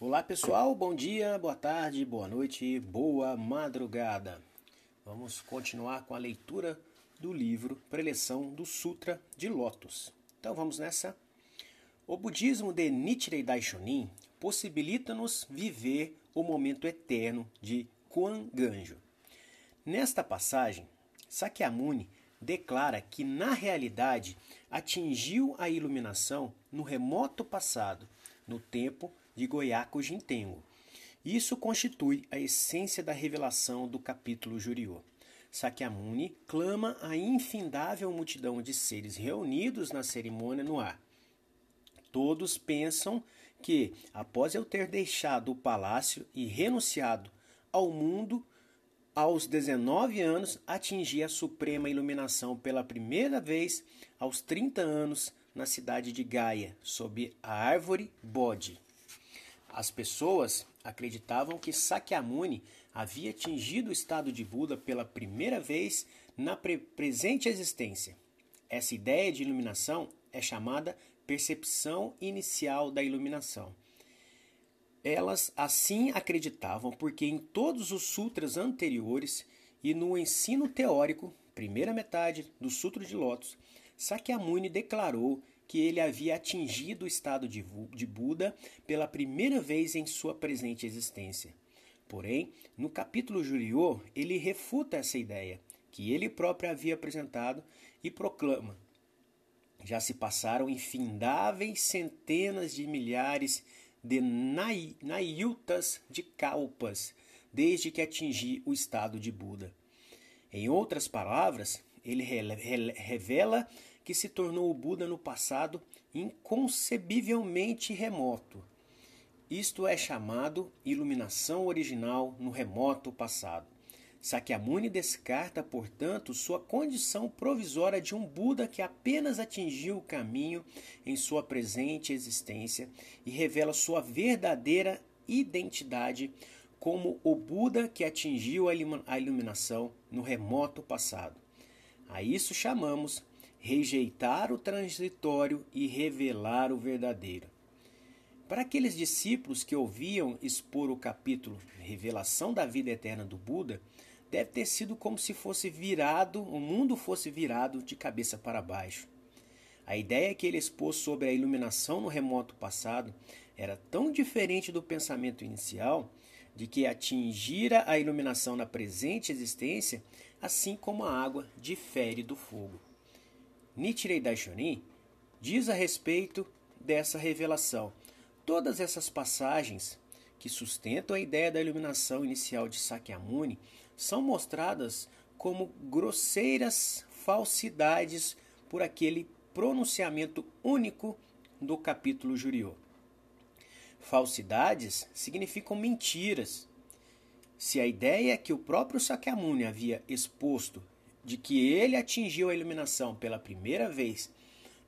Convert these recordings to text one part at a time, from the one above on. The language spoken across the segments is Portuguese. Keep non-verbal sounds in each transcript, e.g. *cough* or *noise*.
Olá pessoal, bom dia, boa tarde, boa noite, boa madrugada. Vamos continuar com a leitura do livro Preleção do Sutra de Lotus. Então vamos nessa. O budismo de Nichiren Daishonin possibilita-nos viver o momento eterno de Kuan Ganjo. Nesta passagem, Sakyamuni declara que na realidade atingiu a iluminação no remoto passado, no tempo de Goiaco Jintengo. Isso constitui a essência da revelação do capítulo Juriô. Sakyamuni clama a infindável multidão de seres reunidos na cerimônia no ar. Todos pensam que, após eu ter deixado o palácio e renunciado ao mundo, aos 19 anos atingi a suprema iluminação pela primeira vez aos 30 anos na cidade de Gaia, sob a árvore Bodhi. As pessoas acreditavam que Sakyamuni havia atingido o estado de Buda pela primeira vez na pre presente existência. Essa ideia de iluminação é chamada percepção inicial da iluminação. Elas assim acreditavam porque em todos os sutras anteriores e no ensino teórico, primeira metade do Sutra de Lotus, Sakyamuni declarou que ele havia atingido o estado de, Buda pela primeira vez em sua presente existência. Porém, no capítulo Juriô, ele refuta essa ideia, que ele próprio havia apresentado, e proclama: Já se passaram infindáveis centenas de milhares de naiutas de kalpas, desde que atingi o estado de Buda. Em outras palavras, ele revela que se tornou o Buda no passado inconcebivelmente remoto. Isto é chamado iluminação original no remoto passado. Sakyamuni descarta, portanto, sua condição provisória de um Buda que apenas atingiu o caminho em sua presente existência e revela sua verdadeira identidade como o Buda que atingiu a iluminação no remoto passado. A isso chamamos rejeitar o transitório e revelar o verdadeiro. Para aqueles discípulos que ouviam expor o capítulo Revelação da Vida Eterna do Buda, deve ter sido como se fosse virado, o mundo fosse virado de cabeça para baixo. A ideia que ele expôs sobre a iluminação no remoto passado era tão diferente do pensamento inicial de que atingira a iluminação na presente existência, assim como a água difere do fogo. Nichirei Daishonin diz a respeito dessa revelação. Todas essas passagens que sustentam a ideia da iluminação inicial de Sakyamuni são mostradas como grosseiras falsidades por aquele pronunciamento único do capítulo Juriô. Falsidades significam mentiras. Se a ideia que o próprio Sakyamuni havia exposto de que ele atingiu a iluminação pela primeira vez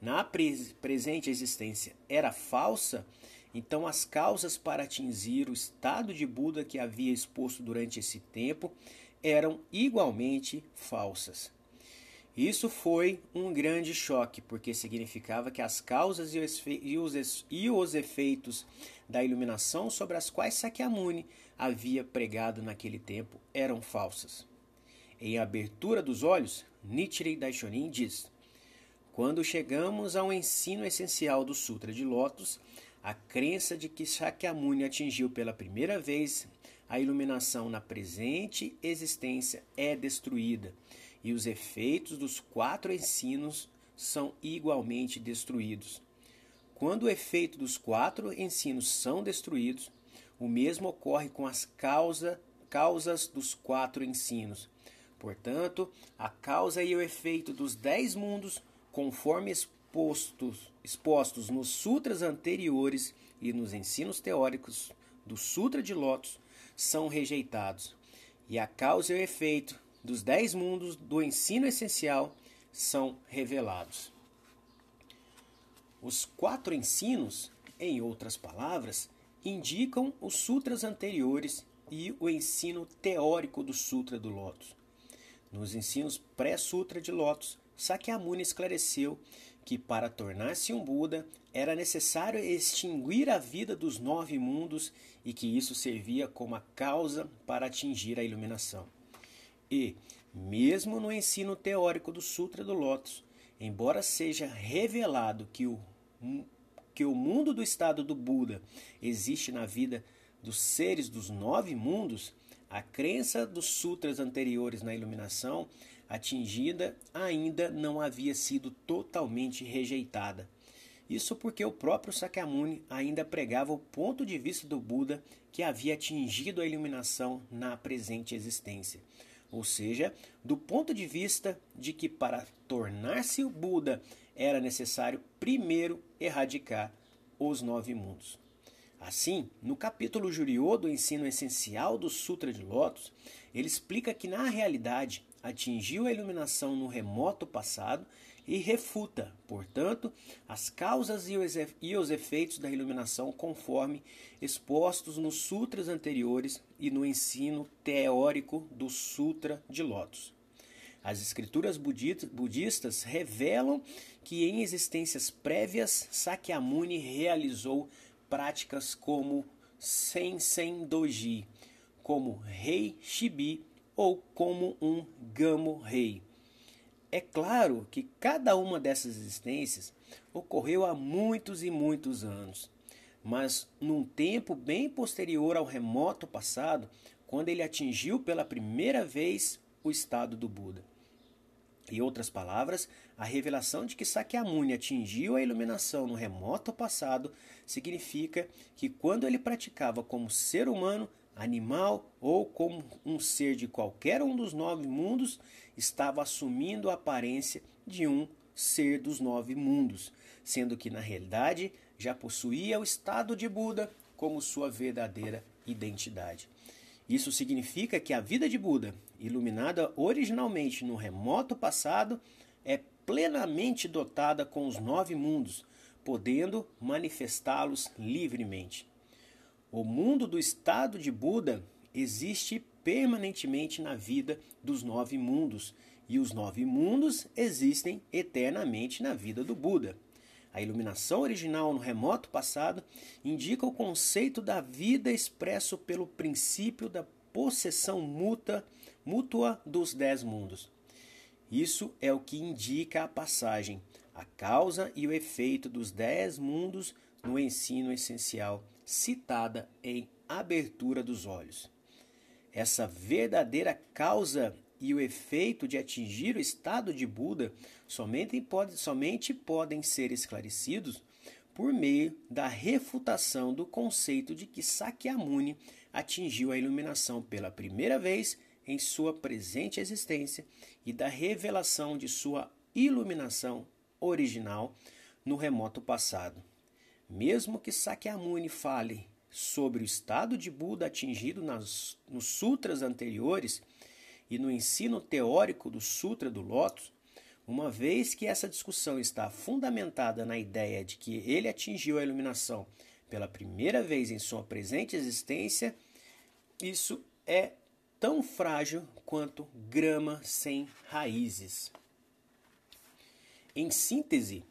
na presente existência era falsa, então as causas para atingir o estado de Buda que havia exposto durante esse tempo eram igualmente falsas. Isso foi um grande choque, porque significava que as causas e os, os efeitos da iluminação sobre as quais Sakyamuni havia pregado naquele tempo eram falsas. Em Abertura dos Olhos, Nichiren Daishonin diz: Quando chegamos ao ensino essencial do Sutra de Lotus, a crença de que Shakyamuni atingiu pela primeira vez a iluminação na presente existência é destruída, e os efeitos dos quatro ensinos são igualmente destruídos. Quando o efeito dos quatro ensinos são destruídos, o mesmo ocorre com as causa, causas dos quatro ensinos. Portanto, a causa e o efeito dos dez mundos, conforme expostos, expostos nos sutras anteriores e nos ensinos teóricos do Sutra de Lotus, são rejeitados. E a causa e o efeito dos dez mundos do ensino essencial são revelados. Os quatro ensinos, em outras palavras, indicam os sutras anteriores e o ensino teórico do Sutra do Lótus. Nos ensinos pré-sutra de Lotus, Sakyamuni esclareceu que para tornar-se um Buda era necessário extinguir a vida dos nove mundos e que isso servia como a causa para atingir a iluminação. E, mesmo no ensino teórico do Sutra do Lótus, embora seja revelado que o, que o mundo do estado do Buda existe na vida dos seres dos nove mundos, a crença dos sutras anteriores na iluminação atingida ainda não havia sido totalmente rejeitada. Isso porque o próprio Sakyamuni ainda pregava o ponto de vista do Buda que havia atingido a iluminação na presente existência. Ou seja, do ponto de vista de que para tornar-se o Buda era necessário primeiro erradicar os nove mundos. Assim, no capítulo Juriô do ensino essencial do Sutra de Lotus, ele explica que na realidade atingiu a iluminação no remoto passado e refuta, portanto, as causas e os efeitos da iluminação conforme expostos nos sutras anteriores e no ensino teórico do Sutra de Lotus. As escrituras budistas revelam que em existências prévias Sakyamuni realizou práticas como Sensen Doji, como Rei Shibi ou como um Gamo Rei. É claro que cada uma dessas existências ocorreu há muitos e muitos anos, mas num tempo bem posterior ao remoto passado, quando ele atingiu pela primeira vez o estado do Buda. Em outras palavras, a revelação de que Sakyamuni atingiu a iluminação no remoto passado significa que quando ele praticava como ser humano, animal ou como um ser de qualquer um dos nove mundos, estava assumindo a aparência de um ser dos nove mundos, sendo que na realidade já possuía o estado de Buda como sua verdadeira identidade. Isso significa que a vida de Buda, iluminada originalmente no remoto passado, é plenamente dotada com os nove mundos, podendo manifestá-los livremente. O mundo do estado de Buda existe permanentemente na vida dos nove mundos, e os nove mundos existem eternamente na vida do Buda. A iluminação original no remoto passado indica o conceito da vida expresso pelo princípio da possessão mútua, mútua dos dez mundos. Isso é o que indica a passagem, a causa e o efeito dos dez mundos no ensino essencial citada em Abertura dos Olhos. Essa verdadeira causa e o efeito de atingir o estado de Buda somente, pode, somente podem ser esclarecidos por meio da refutação do conceito de que Sakyamuni atingiu a iluminação pela primeira vez em sua presente existência e da revelação de sua iluminação original no remoto passado. Mesmo que Sakyamuni fale sobre o estado de Buda atingido nas, nos sutras anteriores e no ensino teórico do Sutra do Lótus, uma vez que essa discussão está fundamentada na ideia de que ele atingiu a iluminação pela primeira vez em sua presente existência, isso é tão frágil quanto grama sem raízes. Em síntese,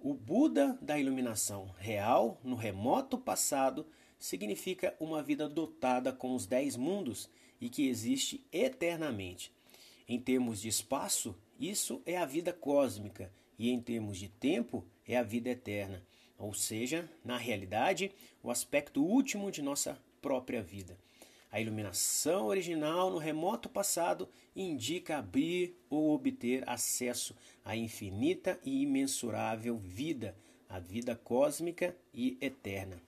o Buda da iluminação real no remoto passado significa uma vida dotada com os dez mundos e que existe eternamente. Em termos de espaço, isso é a vida cósmica, e em termos de tempo, é a vida eterna, ou seja, na realidade, o aspecto último de nossa própria vida. A iluminação original no remoto passado indica abrir ou obter acesso à infinita e imensurável vida, a vida cósmica e eterna.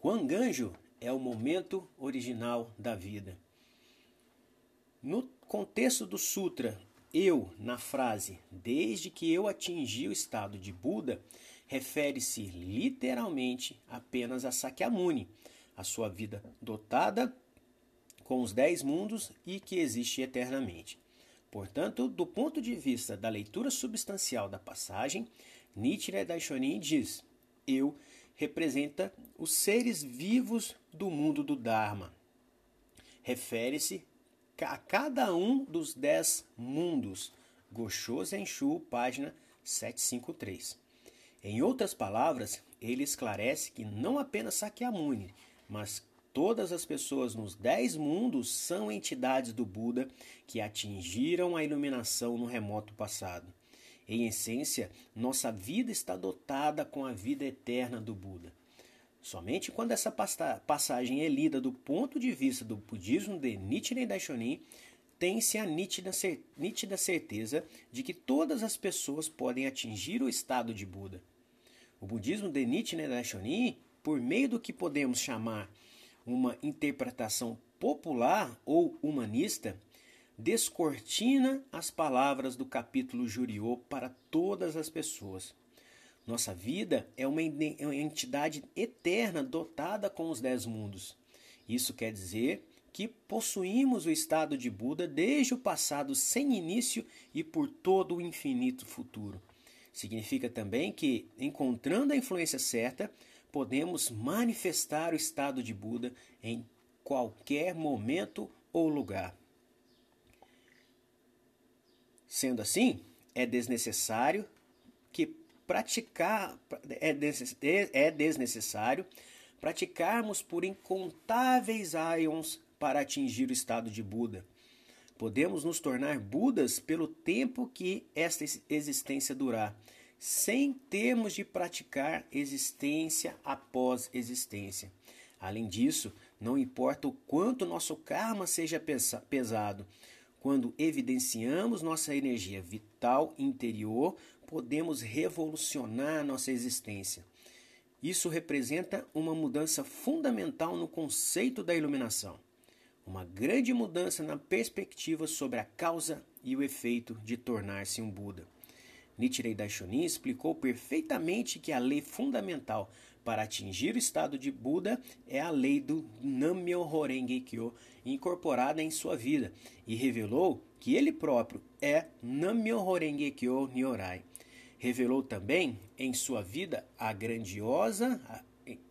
Quanganjo é o momento original da vida. No contexto do Sutra, eu, na frase desde que eu atingi o estado de Buda, refere-se literalmente apenas a Sakyamuni, a sua vida dotada com os dez mundos e que existe eternamente. Portanto, do ponto de vista da leitura substancial da passagem, Nichiren Daishonin diz: Eu representa os seres vivos do mundo do Dharma. Refere-se a cada um dos dez mundos. Gosho Zenshu, página 753. Em outras palavras, ele esclarece que não apenas Sakyamuni, mas todas as pessoas nos dez mundos são entidades do Buda que atingiram a iluminação no remoto passado. Em essência, nossa vida está dotada com a vida eterna do Buda. Somente quando essa passagem é lida do ponto de vista do budismo de Nichiren Daishonin, tem-se a nítida, certeza de que todas as pessoas podem atingir o estado de Buda. O budismo de Nichiren Daishonin, por meio do que podemos chamar uma interpretação popular ou humanista, descortina as palavras do capítulo Juriô para todas as pessoas. Nossa vida é uma entidade eterna dotada com os dez mundos. Isso quer dizer que possuímos o estado de Buda desde o passado sem início e por todo o infinito futuro. Significa também que, encontrando a influência certa, podemos manifestar o estado de Buda em qualquer momento ou lugar. Sendo assim, é desnecessário que praticar é, é desnecessário praticarmos por incontáveis aions para atingir o estado de Buda. Podemos nos tornar Budas pelo tempo que esta existência durar, sem termos de praticar existência após existência. Além disso, não importa o quanto nosso karma seja pesado, quando evidenciamos nossa energia vital interior, podemos revolucionar nossa existência. Isso representa uma mudança fundamental no conceito da iluminação, uma grande mudança na perspectiva sobre a causa e o efeito de tornar-se um Buda. Nichiren Daishonin explicou perfeitamente que a lei fundamental para atingir o estado de Buda é a lei do Nammyo Renge Kyo incorporada em sua vida e revelou que ele próprio é Nammyo Renge Kyo Nyorai. Revelou também em sua vida a grandiosa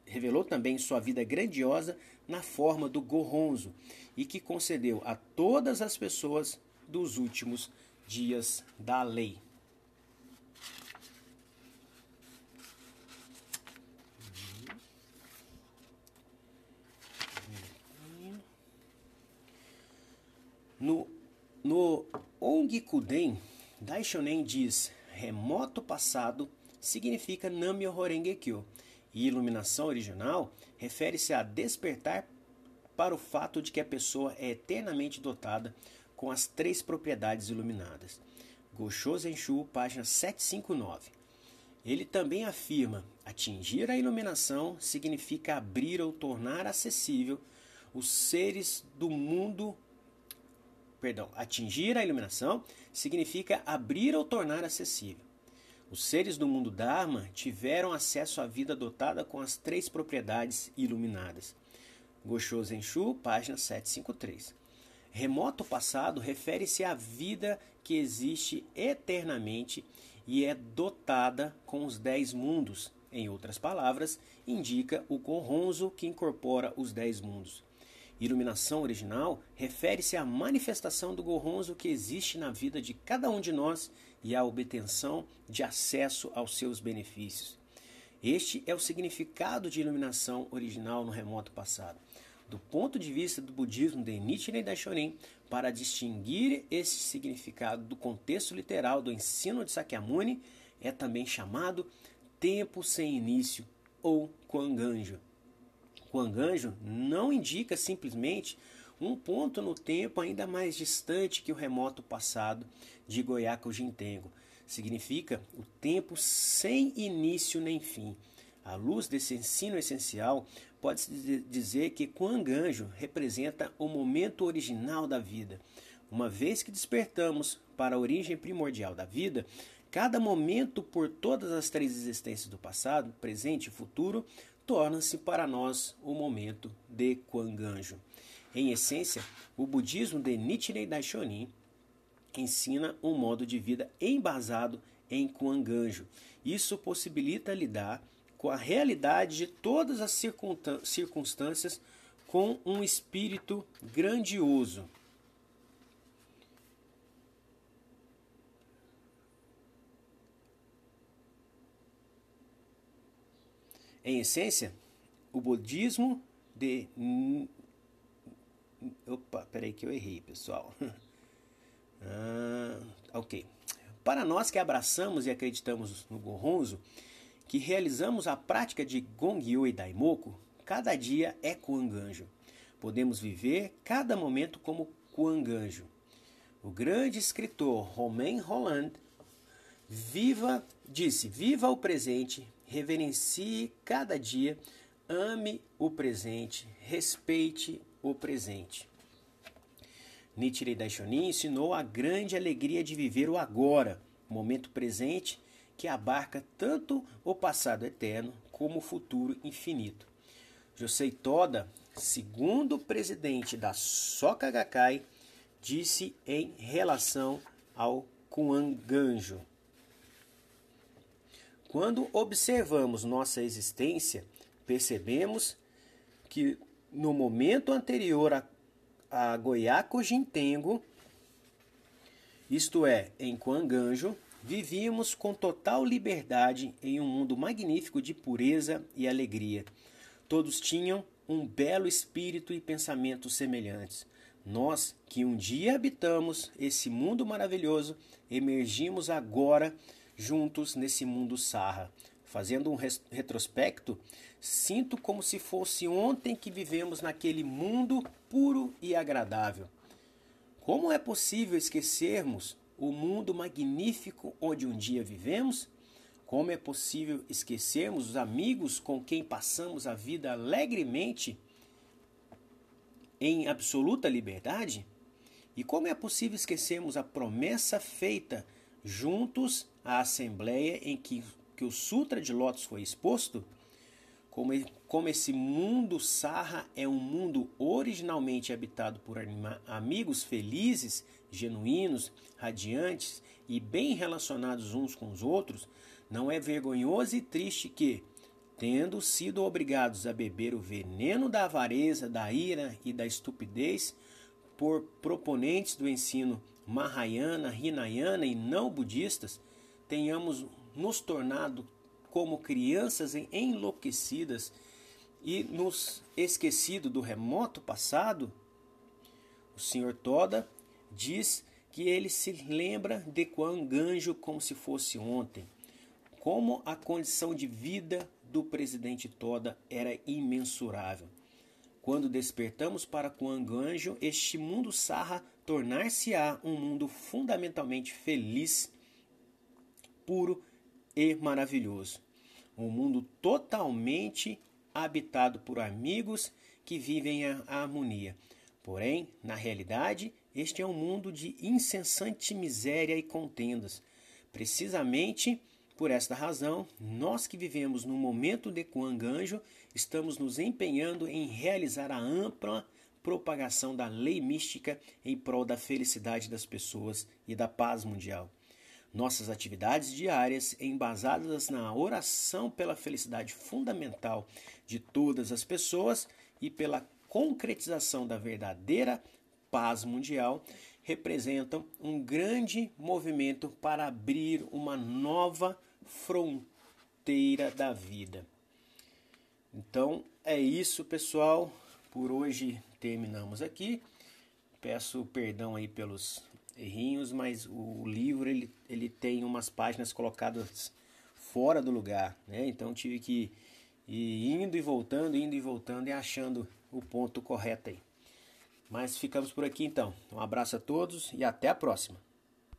revelou também sua vida grandiosa na forma do Gohonzo e que concedeu a todas as pessoas dos últimos dias da lei. No, no Ongikuden, Daishonen diz remoto passado significa Namyo Horengekyo e iluminação original refere-se a despertar para o fato de que a pessoa é eternamente dotada com as três propriedades iluminadas. Gosho Zenshu, página 759. Ele também afirma: atingir a iluminação significa abrir ou tornar acessível os seres do mundo perdão, atingir a iluminação significa abrir ou tornar acessível. Os seres do mundo Dharma tiveram acesso à vida dotada com as três propriedades iluminadas. Gosho Zenshu, página 753. Remoto passado refere-se à vida que existe eternamente e é dotada com os dez mundos. Em outras palavras, indica o Gohonzo que incorpora os dez mundos. Iluminação original refere-se à manifestação do Gohonzo que existe na vida de cada um de nós e à obtenção de acesso aos seus benefícios. Este é o significado de iluminação original no remoto passado. Do ponto de vista do budismo de Nichiren Daishonin, para distinguir esse significado do contexto literal do ensino de Sakyamuni, é também chamado tempo sem início ou Kwanganjo. Quanganjo não indica simplesmente um ponto no tempo ainda mais distante que o remoto passado de Goiaco Jintengo. Significa o tempo sem início nem fim. À luz desse ensino essencial, pode-se dizer que Quanganjo representa o momento original da vida. Uma vez que despertamos para a origem primordial da vida, cada momento por todas as três existências do passado, presente e futuro torna-se para nós o momento de Kwanganjo. Em essência, o budismo de Nichiren Daishonin ensina um modo de vida embasado em Kwanganjo. Isso possibilita lidar com a realidade de todas as circunstâncias com um espírito grandioso. Em essência, o budismo de. Opa, peraí que eu errei, pessoal. *laughs* ah, ok. Para nós que abraçamos e acreditamos no Gohonzo, que realizamos a prática de Gongyo e Daimoku, cada dia é Kuanganjo. Podemos viver cada momento como Kuanganjo. O grande escritor Romain Rolland viva, disse: Viva o presente, reverencie cada dia, ame o presente, respeite o presente. Nichiren Daishonin ensinou a grande alegria de viver o agora, o momento presente que abarca tanto o passado eterno como o futuro infinito. Josei Toda, segundo presidente da Soka Gakkai, disse em relação ao Kuanganjo. Quando observamos nossa existência, percebemos que no momento anterior a a Goiaco Jintengo, isto é, em Quanganjo, vivíamos com total liberdade em um mundo magnífico de pureza e alegria. Todos tinham um belo espírito e pensamentos semelhantes. Nós, que um dia habitamos esse mundo maravilhoso, emergimos agora juntos nesse mundo sarra. Fazendo um retrospecto, sinto como se fosse ontem que vivemos naquele mundo puro e agradável. Como é possível esquecermos o mundo magnífico onde um dia vivemos? Como é possível esquecermos os amigos com quem passamos a vida alegremente em absoluta liberdade? E como é possível esquecermos a promessa feita juntos à assembleia em que, que o Sutra de Lotus foi exposto? como, como esse mundo sarra é um mundo originalmente habitado por amigos felizes, genuínos, radiantes e bem relacionados uns com os outros, não é vergonhoso e triste que, tendo sido obrigados a beber o veneno da avareza, da ira e da estupidez por proponentes do ensino Mahayana, Hinayana e não budistas, tenhamos nos tornado como crianças enlouquecidas e nos esquecido do remoto passado? O Sr. Toda diz que ele se lembra de Quanganjo como se fosse ontem, como a condição de vida do presidente Toda era imensurável. Quando despertamos para Quanganjo, este mundo sarra tornar-se-á um mundo fundamentalmente feliz, puro e maravilhoso. Um mundo totalmente habitado por amigos que vivem a harmonia. Porém, na realidade, este é um mundo de incessante miséria e contendas. Precisamente por esta razão, nós que vivemos no momento de Kuanganjo, estamos nos empenhando em realizar a ampla propagação da lei mística em prol da felicidade das pessoas e da paz mundial. Nossas atividades diárias, embasadas na oração pela felicidade fundamental de todas as pessoas e pela concretização da verdadeira paz mundial, representam um grande movimento para abrir uma nova fronteira da vida. Então é isso, pessoal. Por hoje terminamos aqui. Peço perdão aí pelos errinhos, mas o livro ele, ele tem umas páginas colocadas fora do lugar, né? Então tive que ir indo e voltando, indo e voltando e achando o ponto correto aí. Mas ficamos por aqui então. Um abraço a todos e até a próxima.